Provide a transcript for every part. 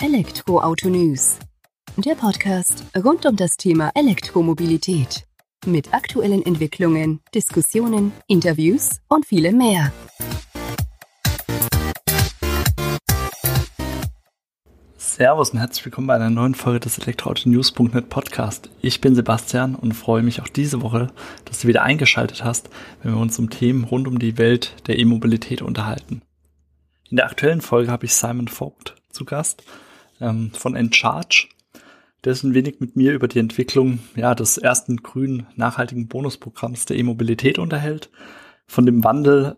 Elektroauto News. Der Podcast rund um das Thema Elektromobilität. Mit aktuellen Entwicklungen, Diskussionen, Interviews und vielem mehr. Servus und herzlich willkommen bei einer neuen Folge des Elektroauto-News.net Podcast. Ich bin Sebastian und freue mich auch diese Woche, dass du wieder eingeschaltet hast, wenn wir uns um Themen rund um die Welt der E-Mobilität unterhalten. In der aktuellen Folge habe ich Simon Vogt zu Gast ähm, von Encharge, der sich ein wenig mit mir über die Entwicklung ja, des ersten grünen nachhaltigen Bonusprogramms der E-Mobilität unterhält, von dem Wandel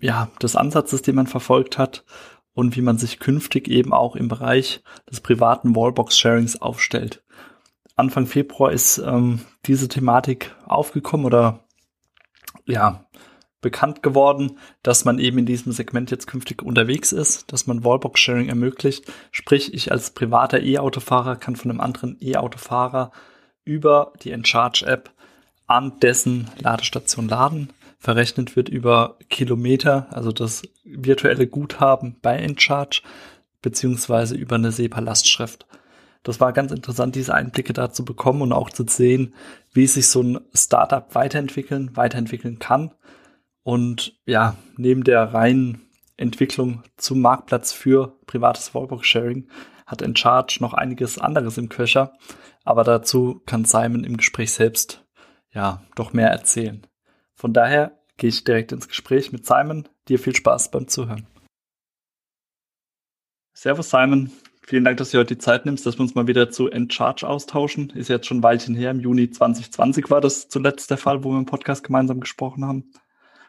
ja, des Ansatzes, den man verfolgt hat und wie man sich künftig eben auch im Bereich des privaten Wallbox-Sharings aufstellt. Anfang Februar ist ähm, diese Thematik aufgekommen oder ja, bekannt geworden, dass man eben in diesem Segment jetzt künftig unterwegs ist, dass man Wallbox-Sharing ermöglicht. Sprich, ich als privater E-Autofahrer kann von einem anderen E-Autofahrer über die Encharge-App an dessen Ladestation laden. Verrechnet wird über Kilometer, also das virtuelle Guthaben bei Encharge, beziehungsweise über eine SEPA-Lastschrift. Das war ganz interessant, diese Einblicke da zu bekommen und auch zu sehen, wie sich so ein Startup weiterentwickeln, weiterentwickeln kann und ja, neben der reinen Entwicklung zum Marktplatz für privates Wallbox-Sharing hat Encharge noch einiges anderes im Köcher, aber dazu kann Simon im Gespräch selbst ja doch mehr erzählen. Von daher gehe ich direkt ins Gespräch mit Simon. Dir viel Spaß beim Zuhören. Servus Simon, vielen Dank, dass du heute die Zeit nimmst, dass wir uns mal wieder zu Encharge austauschen. Ist jetzt schon ein Weilchen her, im Juni 2020 war das zuletzt der Fall, wo wir im Podcast gemeinsam gesprochen haben.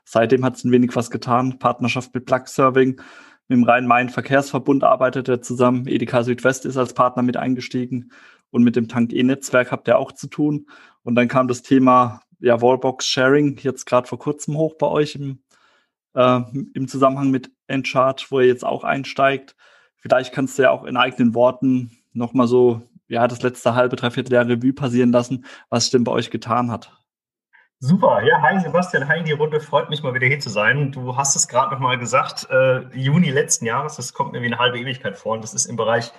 Seitdem hat es ein wenig was getan. Partnerschaft mit Plug Serving. Mit dem Rhein-Main-Verkehrsverbund arbeitet er zusammen. Edeka Südwest ist als Partner mit eingestiegen. Und mit dem Tank-E-Netzwerk habt ihr auch zu tun. Und dann kam das Thema ja, Wallbox-Sharing jetzt gerade vor kurzem hoch bei euch im, äh, im Zusammenhang mit Encharge, wo ihr jetzt auch einsteigt. Vielleicht kannst du ja auch in eigenen Worten nochmal so, ja, das letzte halbe, dreiviertel Jahr Revue passieren lassen, was denn bei euch getan hat. Super, ja, hi Sebastian, hi in die Runde, freut mich mal wieder hier zu sein. Du hast es gerade nochmal gesagt, äh, Juni letzten Jahres, das kommt mir wie eine halbe Ewigkeit vor und das ist im Bereich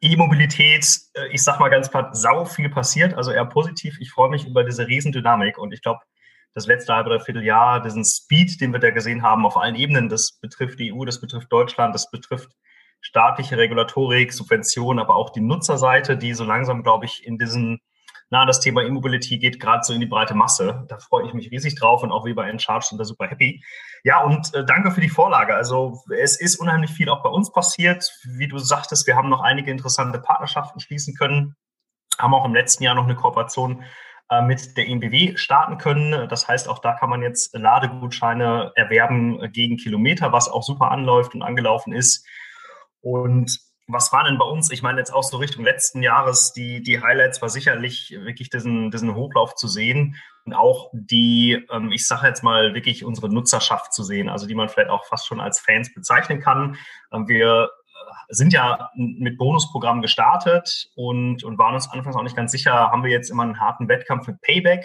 E-Mobilität, äh, ich sag mal ganz platt, sau viel passiert, also eher positiv. Ich freue mich über diese Riesendynamik und ich glaube, das letzte halbe, dreiviertel Jahr, diesen Speed, den wir da gesehen haben auf allen Ebenen, das betrifft die EU, das betrifft Deutschland, das betrifft staatliche Regulatorik, Subventionen, aber auch die Nutzerseite, die so langsam, glaube ich, in diesen na, das Thema E-Mobility geht gerade so in die breite Masse. Da freue ich mich riesig drauf und auch wie bei Encharge sind da super happy. Ja, und äh, danke für die Vorlage. Also es ist unheimlich viel auch bei uns passiert. Wie du sagtest, wir haben noch einige interessante Partnerschaften schließen können, haben auch im letzten Jahr noch eine Kooperation äh, mit der EMBW starten können. Das heißt, auch da kann man jetzt Ladegutscheine erwerben gegen Kilometer, was auch super anläuft und angelaufen ist. Und was waren denn bei uns? Ich meine, jetzt auch so Richtung letzten Jahres, die, die Highlights war sicherlich wirklich diesen, diesen Hochlauf zu sehen und auch die, ähm, ich sage jetzt mal, wirklich unsere Nutzerschaft zu sehen, also die man vielleicht auch fast schon als Fans bezeichnen kann. Ähm, wir äh, sind ja mit Bonusprogrammen gestartet und, und waren uns anfangs auch nicht ganz sicher, haben wir jetzt immer einen harten Wettkampf mit Payback?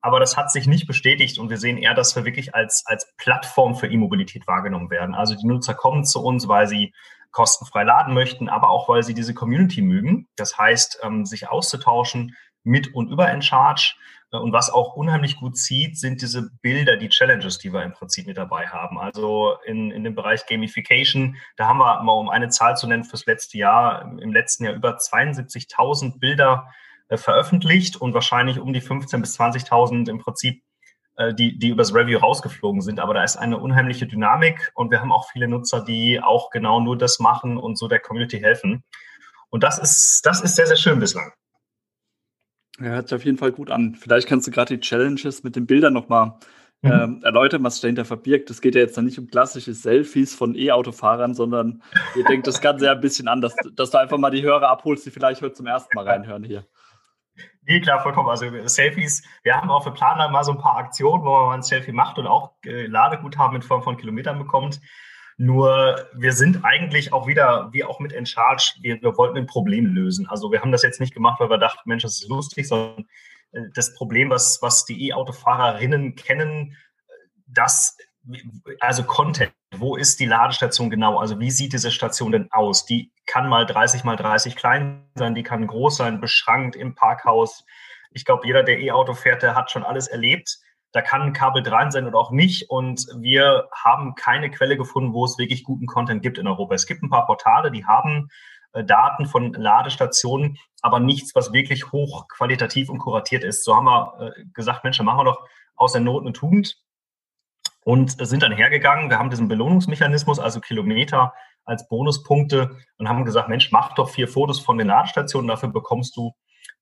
Aber das hat sich nicht bestätigt und wir sehen eher, dass wir wirklich als, als Plattform für E-Mobilität wahrgenommen werden. Also die Nutzer kommen zu uns, weil sie kostenfrei laden möchten, aber auch, weil sie diese Community mögen. Das heißt, ähm, sich auszutauschen mit und über Encharge. Äh, und was auch unheimlich gut zieht, sind diese Bilder, die Challenges, die wir im Prinzip mit dabei haben. Also in, in dem Bereich Gamification, da haben wir mal, um eine Zahl zu nennen, fürs letzte Jahr, im letzten Jahr über 72.000 Bilder äh, veröffentlicht und wahrscheinlich um die 15.000 bis 20.000 im Prinzip die, die übers Review rausgeflogen sind. Aber da ist eine unheimliche Dynamik und wir haben auch viele Nutzer, die auch genau nur das machen und so der Community helfen. Und das ist, das ist sehr, sehr schön bislang. Ja, hört sich auf jeden Fall gut an. Vielleicht kannst du gerade die Challenges mit den Bildern nochmal mhm. ähm, erläutern, was sich dahinter verbirgt. Es geht ja jetzt dann nicht um klassische Selfies von E-Autofahrern, sondern ihr denkt das Ganze ja ein bisschen anders, dass du einfach mal die Hörer abholst, die vielleicht heute zum ersten Mal reinhören hier. Nee, klar, vollkommen. Also Selfies, wir haben auch für Planer mal so ein paar Aktionen, wo man mal ein Selfie macht und auch äh, Ladeguthaben in Form von Kilometern bekommt. Nur wir sind eigentlich auch wieder, wie auch mit Encharge, wir, wir wollten ein Problem lösen. Also wir haben das jetzt nicht gemacht, weil wir dachten, Mensch, das ist lustig, sondern äh, das Problem, was, was die E-Autofahrerinnen kennen, das, also Content, wo ist die Ladestation genau? Also wie sieht diese Station denn aus? Die kann mal 30 mal 30 klein sein, die kann groß sein, beschrankt im Parkhaus. Ich glaube, jeder, der E-Auto fährt, der hat schon alles erlebt. Da kann ein Kabel dran sein oder auch nicht. Und wir haben keine Quelle gefunden, wo es wirklich guten Content gibt in Europa. Es gibt ein paar Portale, die haben äh, Daten von Ladestationen, aber nichts, was wirklich hochqualitativ und kuratiert ist. So haben wir äh, gesagt, Mensch, machen wir doch aus der Not eine Tugend und sind dann hergegangen. Wir haben diesen Belohnungsmechanismus, also Kilometer als Bonuspunkte und haben gesagt, Mensch, mach doch vier Fotos von den Ladestationen, dafür bekommst du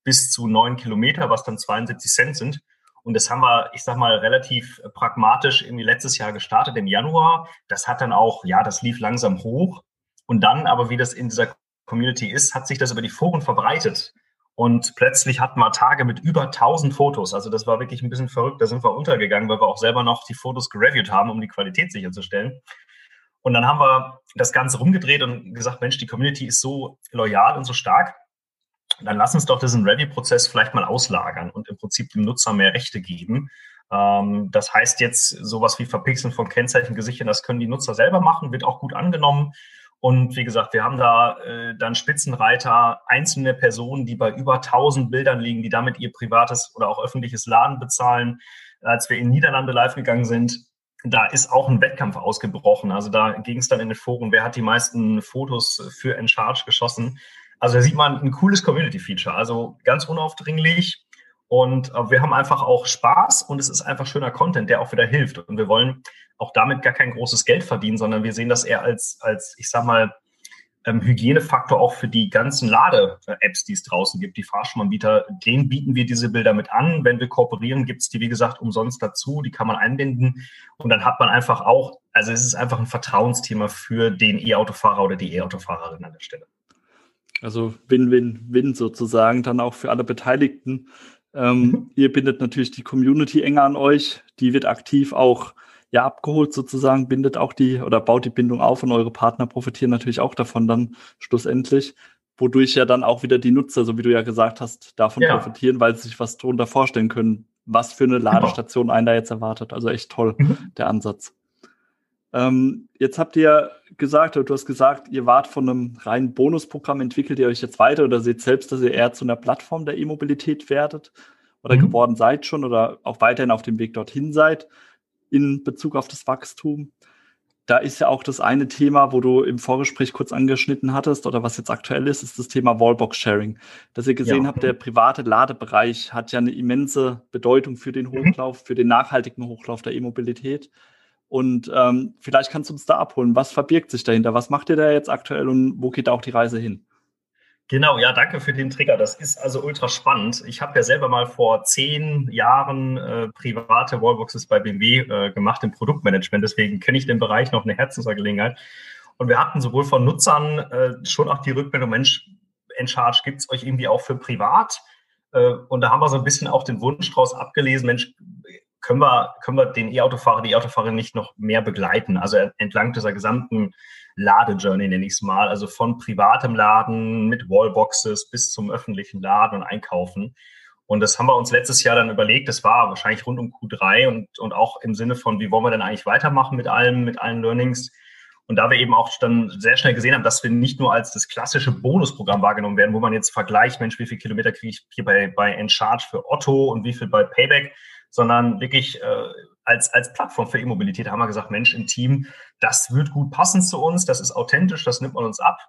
bis zu neun Kilometer, was dann 72 Cent sind. Und das haben wir, ich sag mal, relativ pragmatisch irgendwie letztes Jahr gestartet im Januar. Das hat dann auch, ja, das lief langsam hoch. Und dann aber, wie das in dieser Community ist, hat sich das über die Foren verbreitet. Und plötzlich hatten wir Tage mit über 1000 Fotos. Also das war wirklich ein bisschen verrückt. Da sind wir untergegangen, weil wir auch selber noch die Fotos gereviewt haben, um die Qualität sicherzustellen. Und dann haben wir das Ganze rumgedreht und gesagt, Mensch, die Community ist so loyal und so stark. Dann lass uns doch diesen Review-Prozess vielleicht mal auslagern und im Prinzip dem Nutzer mehr Rechte geben. Ähm, das heißt jetzt sowas wie Verpixeln von Kennzeichengesichtern, das können die Nutzer selber machen, wird auch gut angenommen. Und wie gesagt, wir haben da äh, dann Spitzenreiter, einzelne Personen, die bei über 1000 Bildern liegen, die damit ihr privates oder auch öffentliches Laden bezahlen. Als wir in Niederlande live gegangen sind, da ist auch ein Wettkampf ausgebrochen. Also da ging es dann in den Foren, wer hat die meisten Fotos für Encharge geschossen. Also da sieht man ein cooles Community-Feature. Also ganz unaufdringlich. Und äh, wir haben einfach auch Spaß und es ist einfach schöner Content, der auch wieder hilft. Und wir wollen auch damit gar kein großes Geld verdienen, sondern wir sehen das eher als, als ich sag mal, ähm, Hygienefaktor auch für die ganzen Lade-Apps, die es draußen gibt, die Fahrstuhlanbieter, denen bieten wir diese Bilder mit an. Wenn wir kooperieren, gibt es die, wie gesagt, umsonst dazu, die kann man einbinden und dann hat man einfach auch, also es ist einfach ein Vertrauensthema für den E-Autofahrer oder die E-Autofahrerin an der Stelle. Also Win-Win-Win sozusagen, dann auch für alle Beteiligten. Ähm, mhm. Ihr bindet natürlich die Community enger an euch, die wird aktiv auch ja abgeholt sozusagen, bindet auch die oder baut die Bindung auf und eure Partner profitieren natürlich auch davon dann schlussendlich, wodurch ja dann auch wieder die Nutzer, so wie du ja gesagt hast, davon ja. profitieren, weil sie sich was darunter vorstellen können, was für eine Ladestation einen da jetzt erwartet. Also echt toll, mhm. der Ansatz. Ähm, jetzt habt ihr gesagt, oder du hast gesagt, ihr wart von einem reinen Bonusprogramm, entwickelt ihr euch jetzt weiter oder seht selbst, dass ihr eher zu einer Plattform der E-Mobilität werdet oder mhm. geworden seid schon oder auch weiterhin auf dem Weg dorthin seid in Bezug auf das Wachstum. Da ist ja auch das eine Thema, wo du im Vorgespräch kurz angeschnitten hattest oder was jetzt aktuell ist, ist das Thema Wallbox-Sharing. Dass ihr gesehen ja. habt, der private Ladebereich hat ja eine immense Bedeutung für den mhm. Hochlauf, mhm. für den nachhaltigen Hochlauf der E-Mobilität. Und ähm, vielleicht kannst du uns da abholen. Was verbirgt sich dahinter? Was macht ihr da jetzt aktuell und wo geht da auch die Reise hin? Genau, ja, danke für den Trigger. Das ist also ultra spannend. Ich habe ja selber mal vor zehn Jahren äh, private Wallboxes bei BMW äh, gemacht im Produktmanagement. Deswegen kenne ich den Bereich noch eine Herzensangelegenheit. Und wir hatten sowohl von Nutzern äh, schon auch die Rückmeldung, Mensch, Encharge gibt es euch irgendwie auch für privat. Äh, und da haben wir so ein bisschen auch den Wunsch draus abgelesen, Mensch, können wir, können wir den E-Autofahrer, die E-Autofahrerin nicht noch mehr begleiten? Also entlang dieser gesamten Ladejourney, nenne ich es mal, also von privatem Laden mit Wallboxes bis zum öffentlichen Laden und Einkaufen. Und das haben wir uns letztes Jahr dann überlegt, das war wahrscheinlich rund um Q3 und, und auch im Sinne von, wie wollen wir denn eigentlich weitermachen mit allem, mit allen Learnings. Und da wir eben auch dann sehr schnell gesehen haben, dass wir nicht nur als das klassische Bonusprogramm wahrgenommen werden, wo man jetzt vergleicht, Mensch, wie viele Kilometer kriege ich hier bei, bei Encharge für Otto und wie viel bei Payback, sondern wirklich äh, als, als Plattform für E-Mobilität haben wir gesagt, Mensch, im Team, das wird gut passen zu uns, das ist authentisch, das nimmt man uns ab.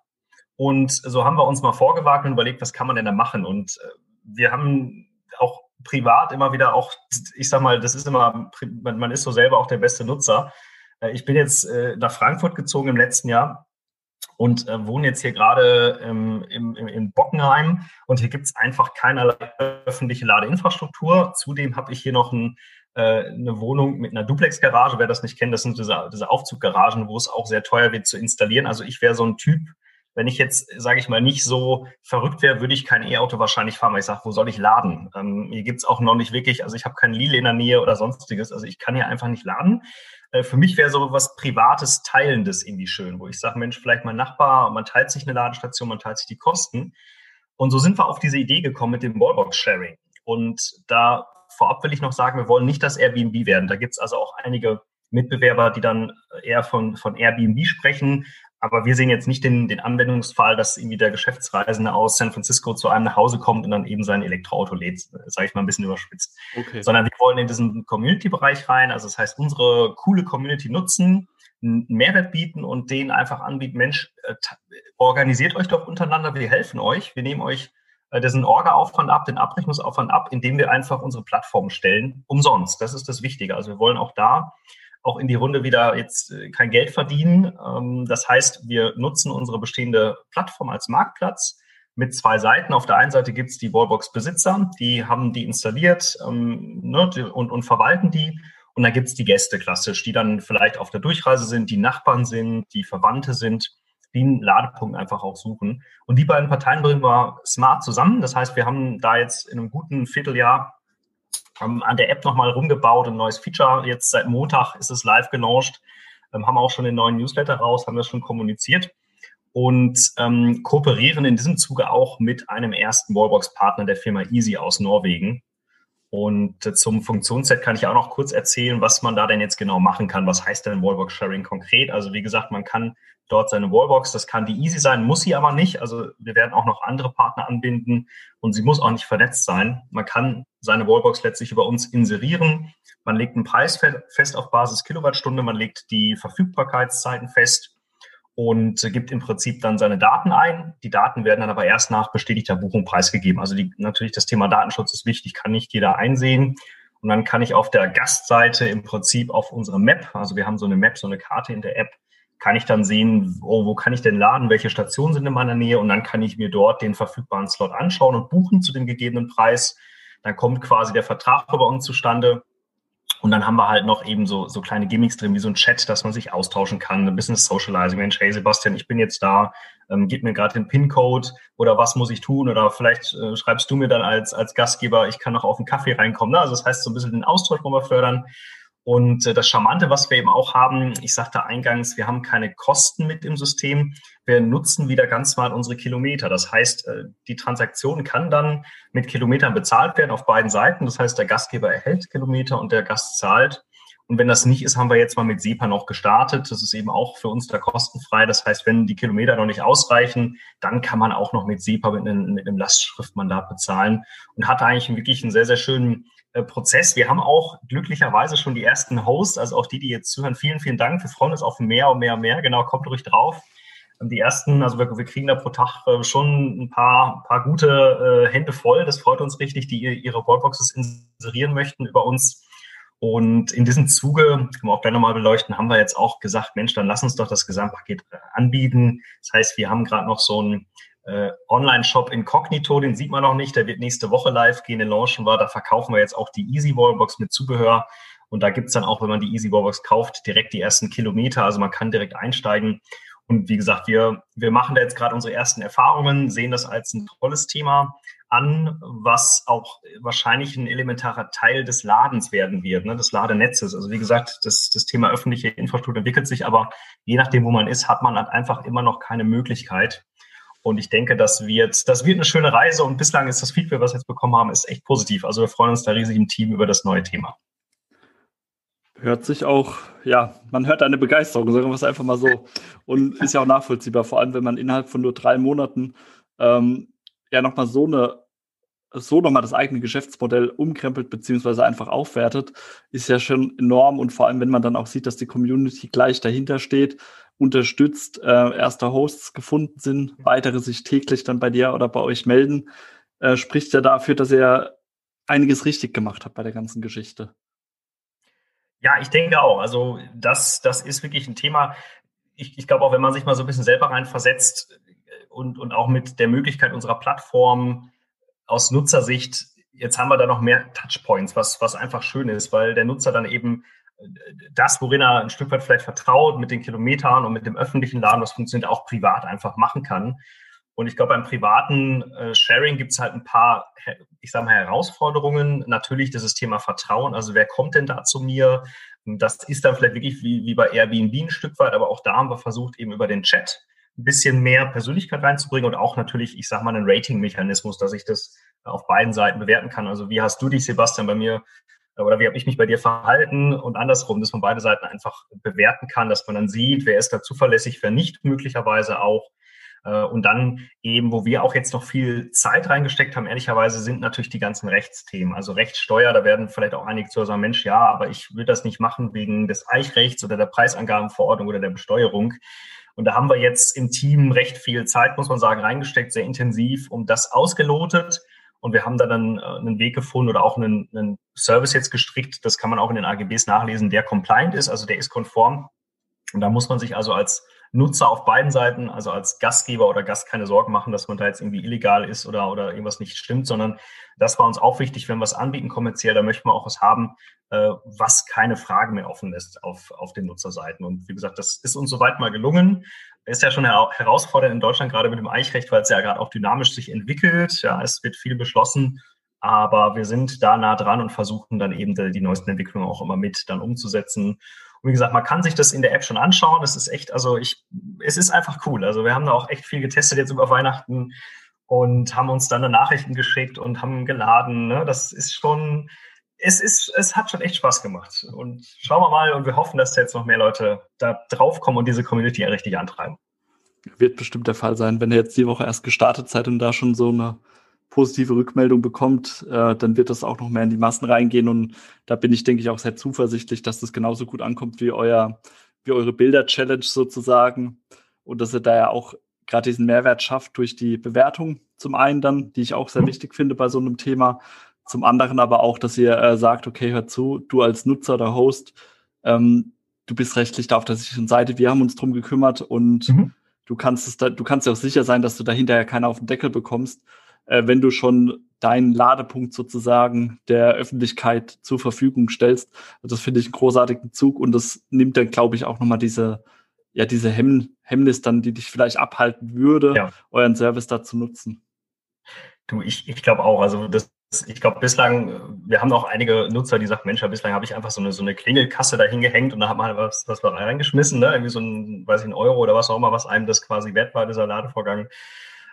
Und so haben wir uns mal vorgewagt und überlegt, was kann man denn da machen? Und äh, wir haben auch privat immer wieder auch, ich sag mal, das ist immer, man ist so selber auch der beste Nutzer. Äh, ich bin jetzt äh, nach Frankfurt gezogen im letzten Jahr und äh, wohne jetzt hier gerade ähm, im, im, in Bockenheim und hier gibt es einfach keinerlei öffentliche Ladeinfrastruktur. Zudem habe ich hier noch ein äh, eine Wohnung mit einer Duplex-Garage. Wer das nicht kennt, das sind diese, diese Aufzuggaragen, wo es auch sehr teuer wird zu installieren. Also ich wäre so ein Typ, wenn ich jetzt, sage ich mal, nicht so verrückt wäre, würde ich kein E-Auto wahrscheinlich fahren, weil ich sage, wo soll ich laden? Ähm, hier gibt es auch noch nicht wirklich, also ich habe kein Lidl in der Nähe oder sonstiges, also ich kann hier einfach nicht laden. Äh, für mich wäre so was Privates, Teilendes irgendwie schön, wo ich sage, Mensch, vielleicht mein Nachbar, man teilt sich eine Ladestation, man teilt sich die Kosten. Und so sind wir auf diese Idee gekommen mit dem Wallbox-Sharing. Und da vorab will ich noch sagen, wir wollen nicht das Airbnb werden. Da gibt es also auch einige Mitbewerber, die dann eher von, von Airbnb sprechen. Aber wir sehen jetzt nicht den, den Anwendungsfall, dass irgendwie der Geschäftsreisende aus San Francisco zu einem nach Hause kommt und dann eben sein Elektroauto lädt, sage ich mal ein bisschen überspitzt. Okay. Sondern wir wollen in diesen Community-Bereich rein. Also das heißt, unsere coole Community nutzen, einen Mehrwert bieten und denen einfach anbieten, Mensch, äh, organisiert euch doch untereinander, wir helfen euch, wir nehmen euch äh, diesen Orga-Aufwand ab, den Abrechnungsaufwand ab, indem wir einfach unsere Plattform stellen, umsonst. Das ist das Wichtige. Also wir wollen auch da auch in die Runde wieder jetzt äh, kein Geld verdienen. Ähm, das heißt, wir nutzen unsere bestehende Plattform als Marktplatz mit zwei Seiten. Auf der einen Seite gibt es die Wallbox-Besitzer, die haben die installiert ähm, ne, und, und verwalten die. Und dann gibt es die Gäste klassisch, die dann vielleicht auf der Durchreise sind, die Nachbarn sind, die Verwandte sind, die einen Ladepunkt einfach auch suchen. Und die beiden Parteien bringen wir smart zusammen. Das heißt, wir haben da jetzt in einem guten Vierteljahr haben an der App nochmal rumgebaut, ein neues Feature. Jetzt seit Montag ist es live gelauncht, ähm, haben auch schon den neuen Newsletter raus, haben das schon kommuniziert und ähm, kooperieren in diesem Zuge auch mit einem ersten Wallbox-Partner der Firma Easy aus Norwegen. Und äh, zum Funktionsset kann ich auch noch kurz erzählen, was man da denn jetzt genau machen kann. Was heißt denn Wallbox Sharing konkret? Also wie gesagt, man kann dort seine Wallbox. Das kann die Easy sein, muss sie aber nicht. Also wir werden auch noch andere Partner anbinden und sie muss auch nicht vernetzt sein. Man kann seine Wallbox letztlich über uns inserieren. Man legt einen Preis fest auf Basis Kilowattstunde, man legt die Verfügbarkeitszeiten fest und gibt im Prinzip dann seine Daten ein. Die Daten werden dann aber erst nach bestätigter Buchung preisgegeben. Also die, natürlich das Thema Datenschutz ist wichtig, kann nicht jeder einsehen. Und dann kann ich auf der Gastseite im Prinzip auf unsere Map, also wir haben so eine Map, so eine Karte in der App, kann ich dann sehen, oh, wo kann ich denn laden, welche Stationen sind in meiner Nähe und dann kann ich mir dort den verfügbaren Slot anschauen und buchen zu dem gegebenen Preis. Dann kommt quasi der Vertrag bei uns zustande und dann haben wir halt noch eben so, so kleine Gimmicks drin, wie so ein Chat, dass man sich austauschen kann, ein bisschen Socializing. Mensch, hey Sebastian, ich bin jetzt da, ähm, gib mir gerade den PIN-Code oder was muss ich tun? Oder vielleicht äh, schreibst du mir dann als, als Gastgeber, ich kann noch auf einen Kaffee reinkommen. Ne? Also das heißt, so ein bisschen den Austausch wollen wir fördern. Und äh, das Charmante, was wir eben auch haben, ich sagte eingangs, wir haben keine Kosten mit im System. Wir nutzen wieder ganz mal unsere Kilometer. Das heißt, äh, die Transaktion kann dann mit Kilometern bezahlt werden auf beiden Seiten. Das heißt, der Gastgeber erhält Kilometer und der Gast zahlt. Und wenn das nicht ist, haben wir jetzt mal mit SEPA noch gestartet. Das ist eben auch für uns da kostenfrei. Das heißt, wenn die Kilometer noch nicht ausreichen, dann kann man auch noch mit SEPA mit einem, mit einem Lastschriftmandat bezahlen und hat eigentlich wirklich einen sehr, sehr schönen Prozess. Wir haben auch glücklicherweise schon die ersten Hosts, also auch die, die jetzt zuhören. Vielen, vielen Dank. Wir freuen uns auf mehr und mehr und mehr. Genau, kommt ruhig drauf. Die ersten, also wir, wir kriegen da pro Tag äh, schon ein paar, paar gute äh, Hände voll. Das freut uns richtig, die ihre Wallboxes inserieren möchten über uns. Und in diesem Zuge, können wir auch gleich nochmal beleuchten, haben wir jetzt auch gesagt, Mensch, dann lass uns doch das Gesamtpaket anbieten. Das heißt, wir haben gerade noch so ein äh, Online-Shop Incognito, den sieht man noch nicht, der wird nächste Woche live gehen, den launchen wir. Da verkaufen wir jetzt auch die Easy Wallbox mit Zubehör. Und da gibt's dann auch, wenn man die Easy Wallbox kauft, direkt die ersten Kilometer. Also man kann direkt einsteigen. Und wie gesagt, wir, wir machen da jetzt gerade unsere ersten Erfahrungen, sehen das als ein tolles Thema an, was auch wahrscheinlich ein elementarer Teil des Ladens werden wird, ne, des Ladenetzes. Also wie gesagt, das, das Thema öffentliche Infrastruktur entwickelt sich, aber je nachdem, wo man ist, hat man halt einfach immer noch keine Möglichkeit, und ich denke, das wird, das wird eine schöne Reise und bislang ist das Feedback, was wir jetzt bekommen haben, ist echt positiv. Also wir freuen uns da riesig im Team über das neue Thema. Hört sich auch, ja, man hört eine Begeisterung, sagen wir es einfach mal so. Und ist ja auch nachvollziehbar, vor allem wenn man innerhalb von nur drei Monaten ähm, ja nochmal so eine so nochmal das eigene Geschäftsmodell umkrempelt beziehungsweise einfach aufwertet, ist ja schon enorm und vor allem, wenn man dann auch sieht, dass die Community gleich dahinter steht, unterstützt, äh, erste Hosts gefunden sind, weitere sich täglich dann bei dir oder bei euch melden, äh, spricht ja dafür, dass ihr einiges richtig gemacht habt bei der ganzen Geschichte. Ja, ich denke auch. Also das, das ist wirklich ein Thema. Ich, ich glaube auch, wenn man sich mal so ein bisschen selber reinversetzt und, und auch mit der Möglichkeit unserer Plattform aus Nutzersicht, jetzt haben wir da noch mehr Touchpoints, was, was einfach schön ist, weil der Nutzer dann eben das, worin er ein Stück weit vielleicht vertraut, mit den Kilometern und mit dem öffentlichen Laden, was funktioniert, auch privat einfach machen kann. Und ich glaube, beim privaten äh, Sharing gibt es halt ein paar, ich sage mal, Herausforderungen. Natürlich dieses Thema Vertrauen. Also wer kommt denn da zu mir? Das ist dann vielleicht wirklich wie, wie bei Airbnb ein Stück weit, aber auch da haben wir versucht, eben über den Chat ein bisschen mehr Persönlichkeit reinzubringen und auch natürlich, ich sage mal, einen Rating-Mechanismus, dass ich das auf beiden Seiten bewerten kann. Also wie hast du dich, Sebastian, bei mir oder wie habe ich mich bei dir verhalten und andersrum, dass man beide Seiten einfach bewerten kann, dass man dann sieht, wer ist da zuverlässig, wer nicht möglicherweise auch. Äh, und dann eben, wo wir auch jetzt noch viel Zeit reingesteckt haben, ehrlicherweise sind natürlich die ganzen Rechtsthemen. Also Rechtssteuer, da werden vielleicht auch einige zu sagen, Mensch, ja, aber ich will das nicht machen wegen des Eichrechts oder der Preisangabenverordnung oder der Besteuerung. Und da haben wir jetzt im Team recht viel Zeit, muss man sagen, reingesteckt, sehr intensiv, um das ausgelotet. Und wir haben da dann äh, einen Weg gefunden oder auch einen, einen Service jetzt gestrickt, das kann man auch in den AGBs nachlesen, der compliant ist, also der ist konform. Und da muss man sich also als Nutzer auf beiden Seiten, also als Gastgeber oder Gast keine Sorgen machen, dass man da jetzt irgendwie illegal ist oder, oder irgendwas nicht stimmt, sondern das war uns auch wichtig, wenn wir es anbieten kommerziell, da möchten wir auch was haben, äh, was keine Fragen mehr offen lässt auf, auf den Nutzerseiten. Und wie gesagt, das ist uns soweit mal gelungen. Ist ja schon herausfordernd in Deutschland, gerade mit dem Eichrecht, weil es ja gerade auch dynamisch sich entwickelt. Ja, es wird viel beschlossen. Aber wir sind da nah dran und versuchen dann eben die, die neuesten Entwicklungen auch immer mit dann umzusetzen. Und wie gesagt, man kann sich das in der App schon anschauen. Das ist echt, also ich, es ist einfach cool. Also wir haben da auch echt viel getestet jetzt über Weihnachten und haben uns dann Nachrichten geschickt und haben geladen. Ne? Das ist schon, es ist, es hat schon echt Spaß gemacht. Und schauen wir mal und wir hoffen, dass jetzt noch mehr Leute da draufkommen und diese Community richtig antreiben. Wird bestimmt der Fall sein, wenn ihr jetzt die Woche erst gestartet seid und da schon so eine positive Rückmeldung bekommt, äh, dann wird das auch noch mehr in die Massen reingehen. Und da bin ich, denke ich, auch sehr zuversichtlich, dass das genauso gut ankommt wie euer, wie eure Bilder-Challenge sozusagen. Und dass ihr da ja auch gerade diesen Mehrwert schafft durch die Bewertung zum einen dann, die ich auch sehr mhm. wichtig finde bei so einem Thema. Zum anderen aber auch, dass ihr äh, sagt, okay, hör zu, du als Nutzer oder Host, ähm, du bist rechtlich da auf der sicheren Seite, wir haben uns drum gekümmert und mhm. du kannst es da, du kannst ja auch sicher sein, dass du da hinterher keiner auf den Deckel bekommst äh, wenn du schon deinen Ladepunkt sozusagen der Öffentlichkeit zur Verfügung stellst. Also das finde ich einen großartigen Zug und das nimmt dann, glaube ich, auch nochmal diese, ja, diese Hemm Hemmnis dann, die dich vielleicht abhalten würde, ja. euren Service da zu nutzen. Du, ich, ich glaube auch, also das, ich glaube, bislang, wir haben auch einige Nutzer, die sagen, Mensch, bislang habe ich einfach so eine, so eine Klingelkasse da hingehängt und da hat man was, was reingeschmissen, ne? irgendwie so ein, weiß ich, ein Euro oder was auch immer, was einem das quasi wert war, dieser Ladevorgang.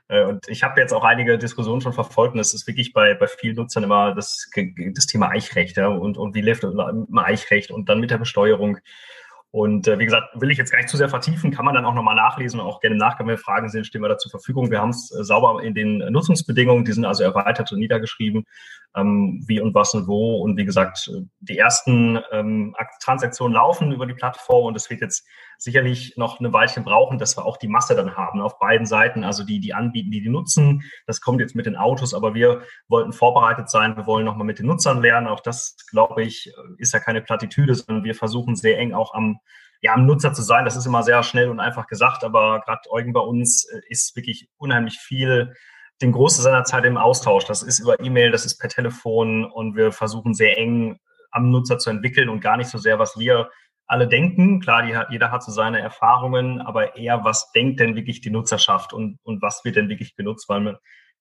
Äh, und ich habe jetzt auch einige Diskussionen schon verfolgt und es ist wirklich bei, bei vielen Nutzern immer das, das Thema Eichrecht ja, und, und wie läuft im Eichrecht und dann mit der Besteuerung. Und äh, wie gesagt, will ich jetzt gar nicht zu sehr vertiefen, kann man dann auch nochmal nachlesen und auch gerne Nachgang, wenn Fragen sind, stehen wir da zur Verfügung. Wir haben es äh, sauber in den Nutzungsbedingungen, die sind also erweitert und niedergeschrieben, ähm, wie und was und wo. Und wie gesagt, die ersten ähm, Transaktionen laufen über die Plattform und es wird jetzt sicherlich noch eine Weilchen brauchen, dass wir auch die Masse dann haben auf beiden Seiten, also die, die anbieten, die die nutzen. Das kommt jetzt mit den Autos, aber wir wollten vorbereitet sein. Wir wollen nochmal mit den Nutzern lernen. Auch das, glaube ich, ist ja keine Plattitüde, sondern wir versuchen sehr eng auch am ja, am Nutzer zu sein, das ist immer sehr schnell und einfach gesagt, aber gerade Eugen bei uns äh, ist wirklich unheimlich viel den Großteil seiner Zeit im Austausch. Das ist über E-Mail, das ist per Telefon und wir versuchen sehr eng am Nutzer zu entwickeln und gar nicht so sehr, was wir alle denken. Klar, die, jeder hat so seine Erfahrungen, aber eher, was denkt denn wirklich die Nutzerschaft und, und was wird denn wirklich genutzt, weil man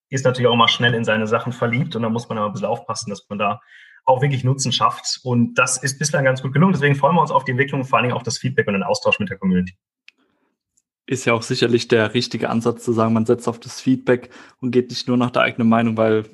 ist natürlich auch mal schnell in seine Sachen verliebt und da muss man aber ein bisschen aufpassen, dass man da auch wirklich Nutzen schafft. Und das ist bislang ganz gut gelungen. Deswegen freuen wir uns auf die Entwicklung, vor allen Dingen auf das Feedback und den Austausch mit der Community. Ist ja auch sicherlich der richtige Ansatz zu sagen, man setzt auf das Feedback und geht nicht nur nach der eigenen Meinung, weil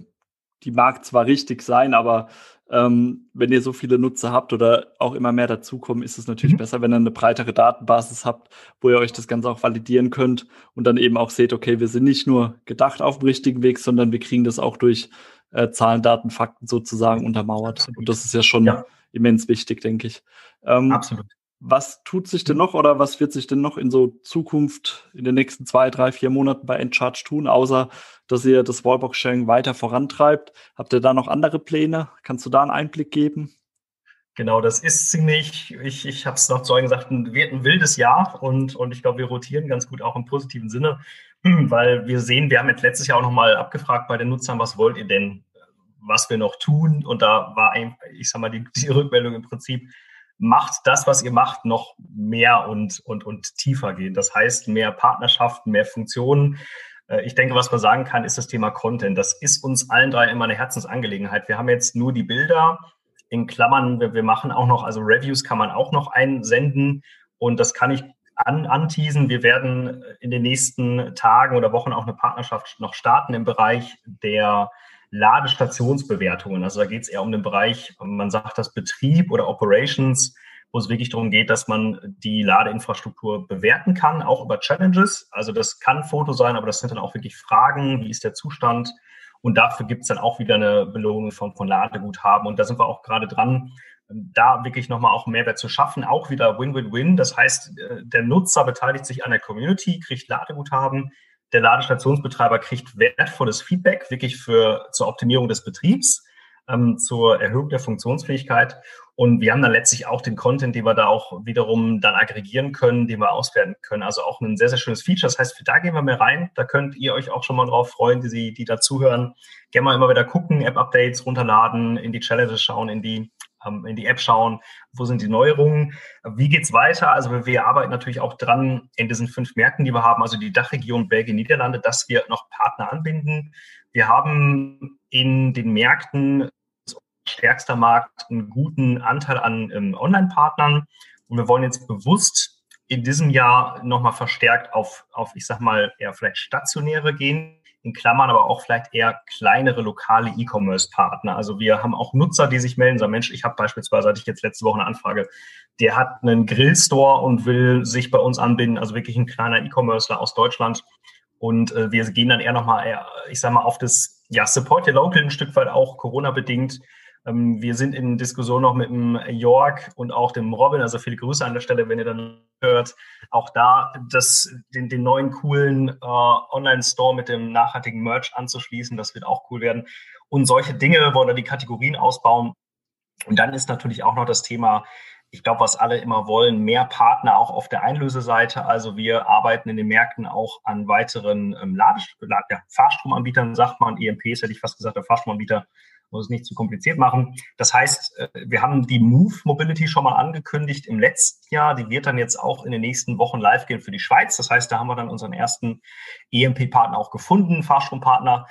die mag zwar richtig sein, aber ähm, wenn ihr so viele Nutzer habt oder auch immer mehr dazukommen, ist es natürlich mhm. besser, wenn ihr eine breitere Datenbasis habt, wo ihr euch das Ganze auch validieren könnt und dann eben auch seht, okay, wir sind nicht nur gedacht auf dem richtigen Weg, sondern wir kriegen das auch durch äh, Zahlen, Daten, Fakten sozusagen untermauert. Und das ist ja schon ja. immens wichtig, denke ich. Ähm, Absolut. Was tut sich denn noch oder was wird sich denn noch in so Zukunft in den nächsten zwei, drei, vier Monaten bei Encharge tun, außer dass ihr das Wallbox-Sharing weiter vorantreibt? Habt ihr da noch andere Pläne? Kannst du da einen Einblick geben? Genau, das ist ziemlich, ich, ich habe es noch zu euch gesagt, ein, ein wildes Jahr und, und ich glaube, wir rotieren ganz gut auch im positiven Sinne, weil wir sehen, wir haben jetzt letztes Jahr auch nochmal abgefragt bei den Nutzern, was wollt ihr denn, was wir noch tun? Und da war, ein, ich sag mal, die, die Rückmeldung im Prinzip, macht das, was ihr macht, noch mehr und, und, und tiefer gehen. Das heißt, mehr Partnerschaften, mehr Funktionen. Äh, ich denke, was man sagen kann, ist das Thema Content. Das ist uns allen drei immer eine Herzensangelegenheit. Wir haben jetzt nur die Bilder in Klammern. Wir, wir machen auch noch, also Reviews kann man auch noch einsenden. Und das kann ich an, anteasen. Wir werden in den nächsten Tagen oder Wochen auch eine Partnerschaft noch starten im Bereich der Ladestationsbewertungen. Also da geht es eher um den Bereich, man sagt das Betrieb oder Operations, wo es wirklich darum geht, dass man die Ladeinfrastruktur bewerten kann, auch über Challenges. Also das kann Foto sein, aber das sind dann auch wirklich Fragen, wie ist der Zustand? Und dafür gibt es dann auch wieder eine Belohnung von, von Ladeguthaben. Und da sind wir auch gerade dran, da wirklich nochmal auch Mehrwert zu schaffen. Auch wieder Win-Win-Win. Das heißt, äh, der Nutzer beteiligt sich an der Community, kriegt Ladeguthaben. Der Ladestationsbetreiber kriegt wertvolles Feedback, wirklich für, zur Optimierung des Betriebs, ähm, zur Erhöhung der Funktionsfähigkeit. Und wir haben dann letztlich auch den Content, den wir da auch wiederum dann aggregieren können, den wir auswerten können. Also auch ein sehr, sehr schönes Feature. Das heißt, da gehen wir mehr rein. Da könnt ihr euch auch schon mal drauf freuen, die, die da zuhören. Gerne mal immer wieder gucken, App-Updates runterladen, in die Challenges schauen, in die in die App schauen, wo sind die Neuerungen, wie geht's weiter? Also wir arbeiten natürlich auch dran in diesen fünf Märkten, die wir haben, also die Dachregion Belgien, Niederlande, dass wir noch Partner anbinden. Wir haben in den Märkten stärkster Markt einen guten Anteil an ähm, Online-Partnern und wir wollen jetzt bewusst in diesem Jahr nochmal verstärkt auf, auf, ich sag mal, eher vielleicht stationäre gehen in Klammern aber auch vielleicht eher kleinere lokale E-Commerce-Partner. Also wir haben auch Nutzer, die sich melden, sagen, Mensch, ich habe beispielsweise, hatte ich jetzt letzte Woche eine Anfrage, der hat einen Grillstore und will sich bei uns anbinden, also wirklich ein kleiner E-Commercer aus Deutschland. Und äh, wir gehen dann eher nochmal, ich sage mal, auf das ja, Support your Local ein Stück weit auch Corona-bedingt wir sind in Diskussion noch mit dem York und auch dem Robin, also viele Grüße an der Stelle, wenn ihr dann hört, auch da das, den, den neuen coolen äh, Online-Store mit dem nachhaltigen Merch anzuschließen. Das wird auch cool werden. Und solche Dinge wollen wir die Kategorien ausbauen. Und dann ist natürlich auch noch das Thema, ich glaube, was alle immer wollen, mehr Partner auch auf der Einlöseseite. Also wir arbeiten in den Märkten auch an weiteren ähm, Lade, ja, Fahrstromanbietern, sagt man, EMPs hätte ich fast gesagt, der Fahrstromanbieter muss es nicht zu kompliziert machen. Das heißt, äh, wir haben die Move Mobility schon mal angekündigt im letzten Jahr. Die wird dann jetzt auch in den nächsten Wochen live gehen für die Schweiz. Das heißt, da haben wir dann unseren ersten EMP-Partner auch gefunden, Fahrstrompartner,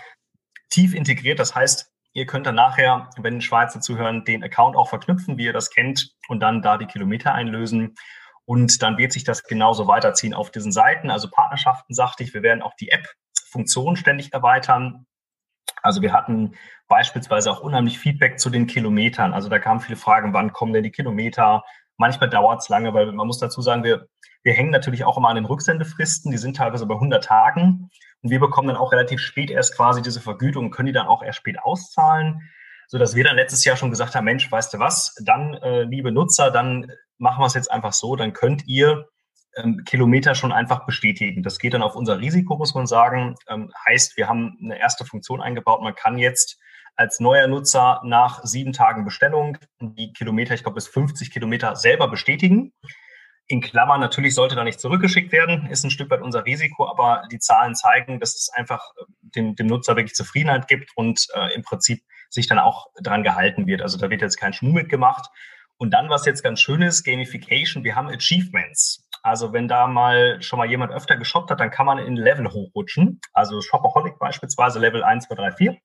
tief integriert. Das heißt, ihr könnt dann nachher, wenn Schweizer zuhören, den Account auch verknüpfen, wie ihr das kennt, und dann da die Kilometer einlösen. Und dann wird sich das genauso weiterziehen auf diesen Seiten. Also Partnerschaften, sagte ich, wir werden auch die App-Funktion ständig erweitern. Also wir hatten beispielsweise auch unheimlich Feedback zu den Kilometern. Also da kamen viele Fragen, wann kommen denn die Kilometer? Manchmal dauert es lange, weil man muss dazu sagen, wir, wir hängen natürlich auch immer an den Rücksendefristen. Die sind teilweise bei 100 Tagen. Und wir bekommen dann auch relativ spät erst quasi diese Vergütung und können die dann auch erst spät auszahlen. So dass wir dann letztes Jahr schon gesagt haben, Mensch, weißt du was, dann, äh, liebe Nutzer, dann machen wir es jetzt einfach so, dann könnt ihr ähm, Kilometer schon einfach bestätigen. Das geht dann auf unser Risiko, muss man sagen. Ähm, heißt, wir haben eine erste Funktion eingebaut. Man kann jetzt als neuer Nutzer nach sieben Tagen Bestellung die Kilometer, ich glaube bis 50 Kilometer selber bestätigen. In Klammern, natürlich sollte da nicht zurückgeschickt werden, ist ein Stück weit unser Risiko, aber die Zahlen zeigen, dass es einfach äh, dem, dem Nutzer wirklich Zufriedenheit gibt und äh, im Prinzip sich dann auch dran gehalten wird. Also da wird jetzt kein Schmuh mitgemacht. Und dann, was jetzt ganz schön ist, Gamification, wir haben Achievements. Also wenn da mal schon mal jemand öfter geshoppt hat, dann kann man in Level hochrutschen. Also Shopaholic beispielsweise Level 1, 2, 3, 4.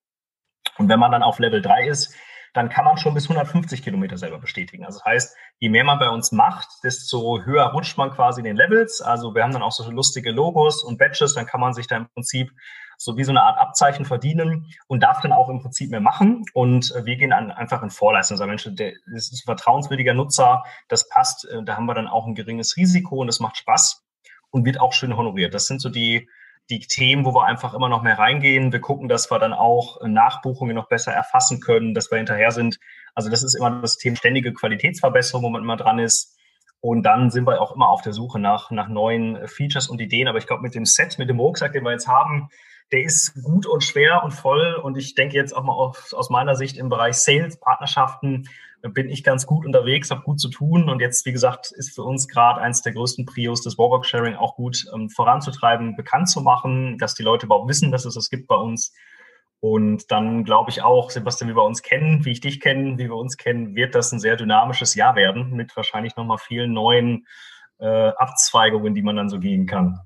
Und wenn man dann auf Level 3 ist, dann kann man schon bis 150 Kilometer selber bestätigen. Also das heißt, je mehr man bei uns macht, desto höher rutscht man quasi in den Levels. Also wir haben dann auch so lustige Logos und Badges, dann kann man sich da im Prinzip so wie so eine Art Abzeichen verdienen und darf dann auch im Prinzip mehr machen. Und wir gehen dann einfach in Vorleistung. Also Mensch, der das ist ein vertrauenswürdiger Nutzer, das passt, äh, da haben wir dann auch ein geringes Risiko und es macht Spaß und wird auch schön honoriert. Das sind so die, die Themen, wo wir einfach immer noch mehr reingehen. Wir gucken, dass wir dann auch Nachbuchungen noch besser erfassen können, dass wir hinterher sind. Also das ist immer das Thema ständige Qualitätsverbesserung, wo man immer dran ist. Und dann sind wir auch immer auf der Suche nach, nach neuen Features und Ideen. Aber ich glaube, mit dem Set, mit dem Rucksack, den wir jetzt haben, der ist gut und schwer und voll. Und ich denke jetzt auch mal auf, aus meiner Sicht im Bereich Sales, Partnerschaften, bin ich ganz gut unterwegs, habe gut zu tun. Und jetzt, wie gesagt, ist für uns gerade eins der größten Prios des Warbox Sharing auch gut ähm, voranzutreiben, bekannt zu machen, dass die Leute überhaupt wissen, dass es das gibt bei uns. Und dann glaube ich auch, Sebastian, wie wir uns kennen, wie ich dich kenne, wie wir uns kennen, wird das ein sehr dynamisches Jahr werden mit wahrscheinlich nochmal vielen neuen äh, Abzweigungen, die man dann so gehen kann.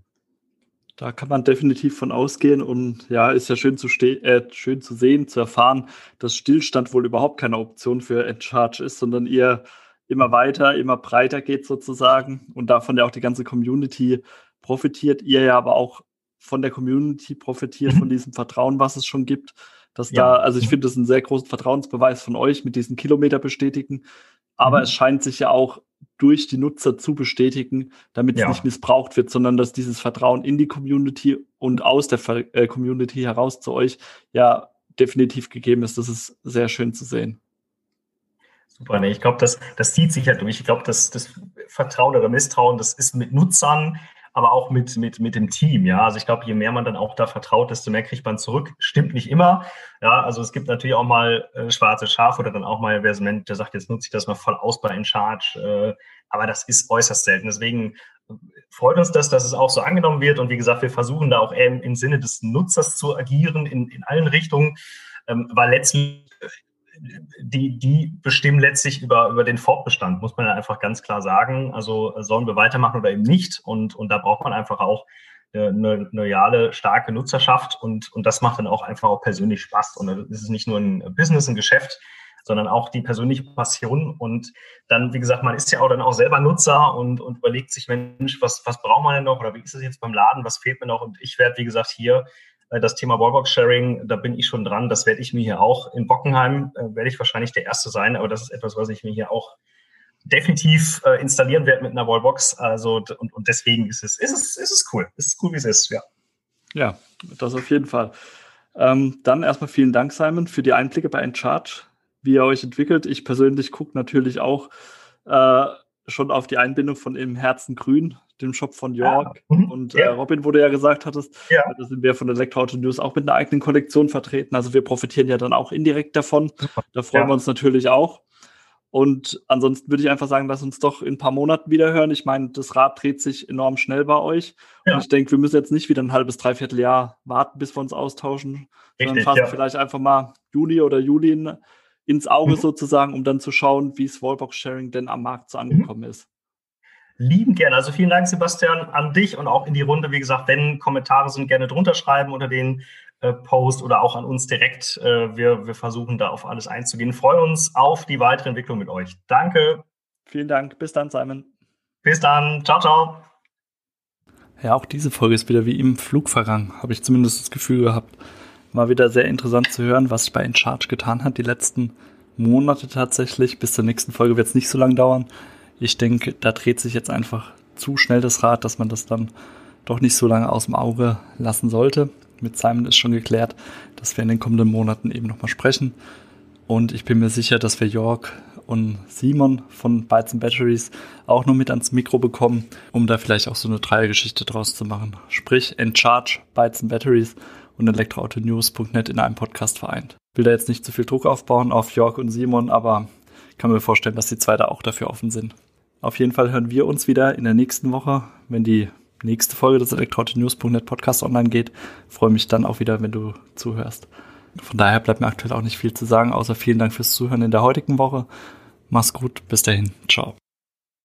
Da kann man definitiv von ausgehen und ja, ist ja schön zu, äh, schön zu sehen, zu erfahren, dass Stillstand wohl überhaupt keine Option für Encharge ist, sondern ihr immer weiter, immer breiter geht sozusagen und davon ja auch die ganze Community profitiert. Ihr ja aber auch von der Community profitiert, von mhm. diesem Vertrauen, was es schon gibt. dass ja. da, also ich finde das einen sehr großen Vertrauensbeweis von euch mit diesen Kilometer bestätigen. Aber mhm. es scheint sich ja auch durch die Nutzer zu bestätigen, damit es ja. nicht missbraucht wird, sondern dass dieses Vertrauen in die Community und aus der äh, Community heraus zu euch ja definitiv gegeben ist. Das ist sehr schön zu sehen. Super, nee, ich glaube, das, das zieht sich ja durch. Ich glaube, das, das Vertrauen oder Misstrauen, das ist mit Nutzern, aber auch mit, mit, mit dem Team. Ja, also ich glaube, je mehr man dann auch da vertraut, desto mehr kriegt man zurück. Stimmt nicht immer. Ja, also es gibt natürlich auch mal äh, schwarze Schafe oder dann auch mal, wer so der sagt, jetzt nutze ich das mal voll aus bei InCharge. Äh, aber das ist äußerst selten. Deswegen freut uns das, dass es auch so angenommen wird. Und wie gesagt, wir versuchen da auch eher im Sinne des Nutzers zu agieren in, in allen Richtungen, ähm, weil letztlich die, die bestimmen letztlich über, über den Fortbestand, muss man ja einfach ganz klar sagen. Also sollen wir weitermachen oder eben nicht? Und, und da braucht man einfach auch eine loyale, starke Nutzerschaft und, und das macht dann auch einfach auch persönlich Spaß. Und dann ist es nicht nur ein Business, ein Geschäft, sondern auch die persönliche Passion. Und dann, wie gesagt, man ist ja auch dann auch selber Nutzer und, und überlegt sich, Mensch, was, was braucht man denn noch oder wie ist es jetzt beim Laden, was fehlt mir noch? Und ich werde, wie gesagt, hier äh, das Thema Wallbox-Sharing, da bin ich schon dran. Das werde ich mir hier auch in Bockenheim, äh, werde ich wahrscheinlich der Erste sein, aber das ist etwas, was ich mir hier auch definitiv äh, installieren werde mit einer Wallbox. Also und, und deswegen ist es, ist es, ist es cool. Ist es cool, wie es ist, ja. Ja, das auf jeden Fall. Ähm, dann erstmal vielen Dank, Simon, für die Einblicke bei Enchart, wie ihr euch entwickelt. Ich persönlich gucke natürlich auch äh, schon auf die Einbindung von Im Herzen Grün, dem Shop von York. Ja. Mhm. Und äh, Robin, wo du ja gesagt hattest, ja. da sind wir von der Elektroauto News auch mit einer eigenen Kollektion vertreten. Also wir profitieren ja dann auch indirekt davon. Da freuen wir uns natürlich auch. Und ansonsten würde ich einfach sagen, lass uns doch in ein paar Monaten wieder hören. Ich meine, das Rad dreht sich enorm schnell bei euch. Ja. Und ich denke, wir müssen jetzt nicht wieder ein halbes, dreiviertel Jahr warten, bis wir uns austauschen, Richtig, sondern fassen ja. vielleicht einfach mal Juni oder Juli in, ins Auge mhm. sozusagen, um dann zu schauen, wie es Wallbox-Sharing denn am Markt so angekommen mhm. ist. Lieben gerne. Also vielen Dank, Sebastian, an dich und auch in die Runde. Wie gesagt, wenn Kommentare sind, gerne drunter schreiben unter den äh, Post oder auch an uns direkt. Äh, wir, wir versuchen da auf alles einzugehen. Freuen uns auf die weitere Entwicklung mit euch. Danke. Vielen Dank. Bis dann, Simon. Bis dann. Ciao, ciao. Ja, auch diese Folge ist wieder wie im Flug vergangen, habe ich zumindest das Gefühl gehabt. War wieder sehr interessant zu hören, was sich bei InCharge getan hat, die letzten Monate tatsächlich. Bis zur nächsten Folge wird es nicht so lange dauern. Ich denke, da dreht sich jetzt einfach zu schnell das Rad, dass man das dann doch nicht so lange aus dem Auge lassen sollte. Mit Simon ist schon geklärt, dass wir in den kommenden Monaten eben nochmal sprechen. Und ich bin mir sicher, dass wir York und Simon von Bytes and Batteries auch noch mit ans Mikro bekommen, um da vielleicht auch so eine Dreiergeschichte draus zu machen. Sprich, Encharge, Bytes and Batteries und elektroautonews.net in einem Podcast vereint. Will da jetzt nicht zu viel Druck aufbauen auf York und Simon, aber kann mir vorstellen, dass die zwei da auch dafür offen sind. Auf jeden Fall hören wir uns wieder in der nächsten Woche, wenn die nächste Folge des elektroautonews.net Podcast online geht. freue mich dann auch wieder, wenn du zuhörst. Von daher bleibt mir aktuell auch nicht viel zu sagen, außer vielen Dank fürs Zuhören in der heutigen Woche. Mach's gut, bis dahin, ciao.